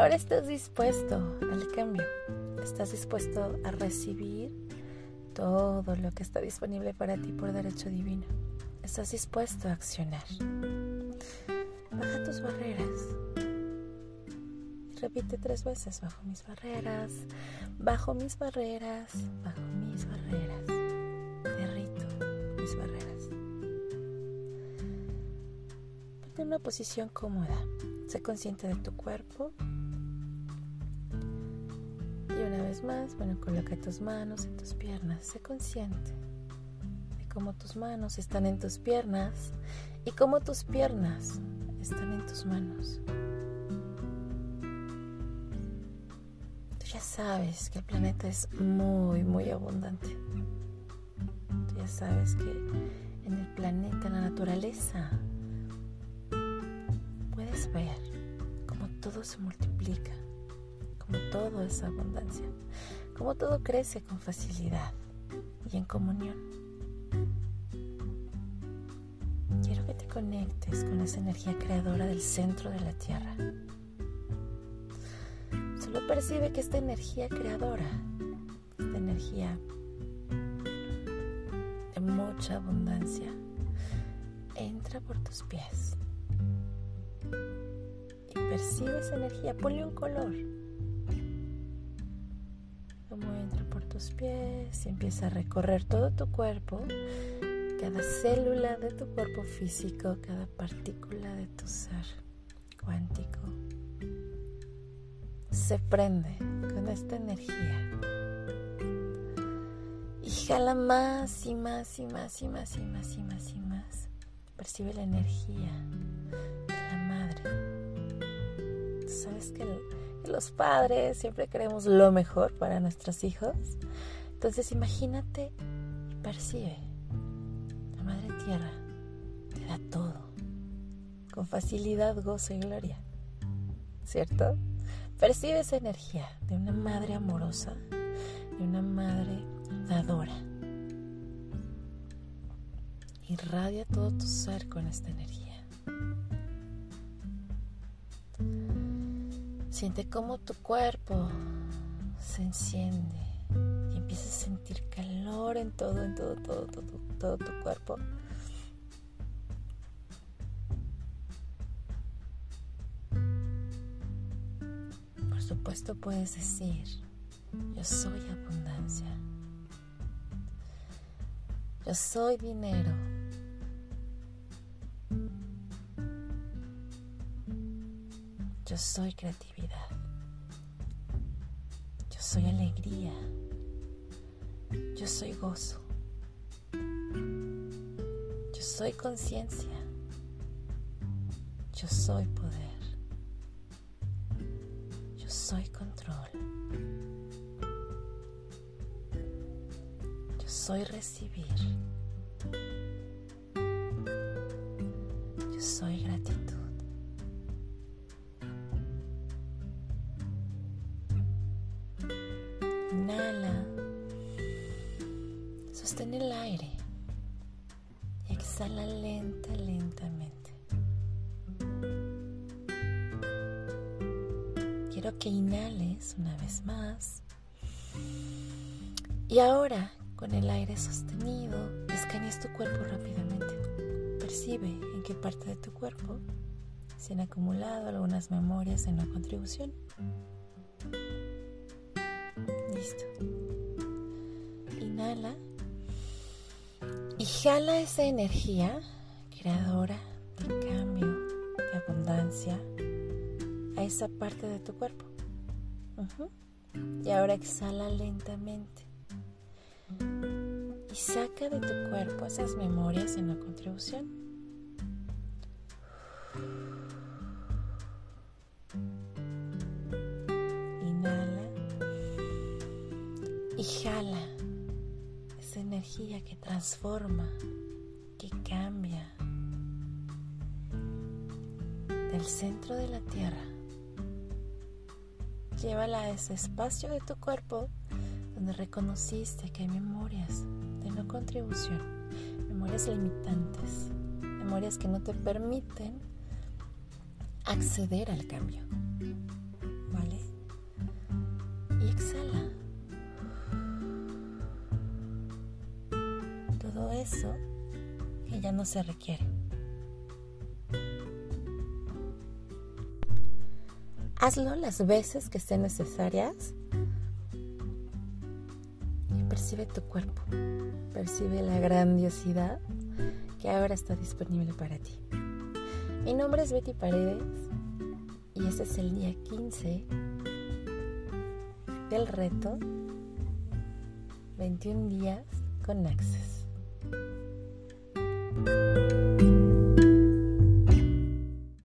Ahora estás dispuesto al cambio. Estás dispuesto a recibir todo lo que está disponible para ti por derecho divino. Estás dispuesto a accionar. Baja tus barreras. Repite tres veces, bajo mis barreras, bajo mis barreras, bajo mis barreras. Derrito mis barreras. Ponte en una posición cómoda. Sé consciente de tu cuerpo. Una vez más, bueno, coloca tus manos en tus piernas. Sé consciente de cómo tus manos están en tus piernas y cómo tus piernas están en tus manos. Tú ya sabes que el planeta es muy, muy abundante. Tú ya sabes que en el planeta, en la naturaleza, puedes ver cómo todo se multiplica, cómo todo es abundancia, cómo todo crece con facilidad y en comunión. conectes con esa energía creadora del centro de la Tierra. Solo percibe que esta energía creadora, esta energía de mucha abundancia, entra por tus pies. Y percibe esa energía, ponle un color. Como entra por tus pies y empieza a recorrer todo tu cuerpo cada célula de tu cuerpo físico, cada partícula de tu ser cuántico se prende con esta energía y jala más y más y más y más y más y más y más. Percibe la energía de la madre. Sabes que, que los padres siempre queremos lo mejor para nuestros hijos. Entonces imagínate y percibe tierra te da todo, con facilidad, gozo y gloria, ¿cierto? Percibe esa energía de una madre amorosa, de una madre dadora. Irradia todo tu ser con esta energía. Siente cómo tu cuerpo se enciende y empiezas a sentir calor en todo, en todo, todo, todo, todo tu cuerpo. supuesto puedes decir, yo soy abundancia. Yo soy dinero. Yo soy creatividad. Yo soy alegría. Yo soy gozo. Yo soy conciencia. Yo soy poder soy control. Yo soy recibir. Yo soy gratitud. Inhala. Sostén el aire. Y exhala lenta, lentamente. Quiero que inhales una vez más. Y ahora, con el aire sostenido, escanees tu cuerpo rápidamente. Percibe en qué parte de tu cuerpo se han acumulado algunas memorias en la contribución. Listo. Inhala y jala esa energía creadora de cambio, de abundancia, a esa parte de tu cuerpo. Y ahora exhala lentamente. Y saca de tu cuerpo esas memorias en la contribución. Y jala esa energía que transforma, que cambia del centro de la tierra Llévala a ese espacio de tu cuerpo donde reconociste que hay memorias de no contribución, memorias limitantes, memorias que no te permiten acceder al cambio. Eso que ya no se requiere. Hazlo las veces que sean necesarias y percibe tu cuerpo, percibe la grandiosidad que ahora está disponible para ti. Mi nombre es Betty Paredes y este es el día 15 del reto 21 días con Access. Thank you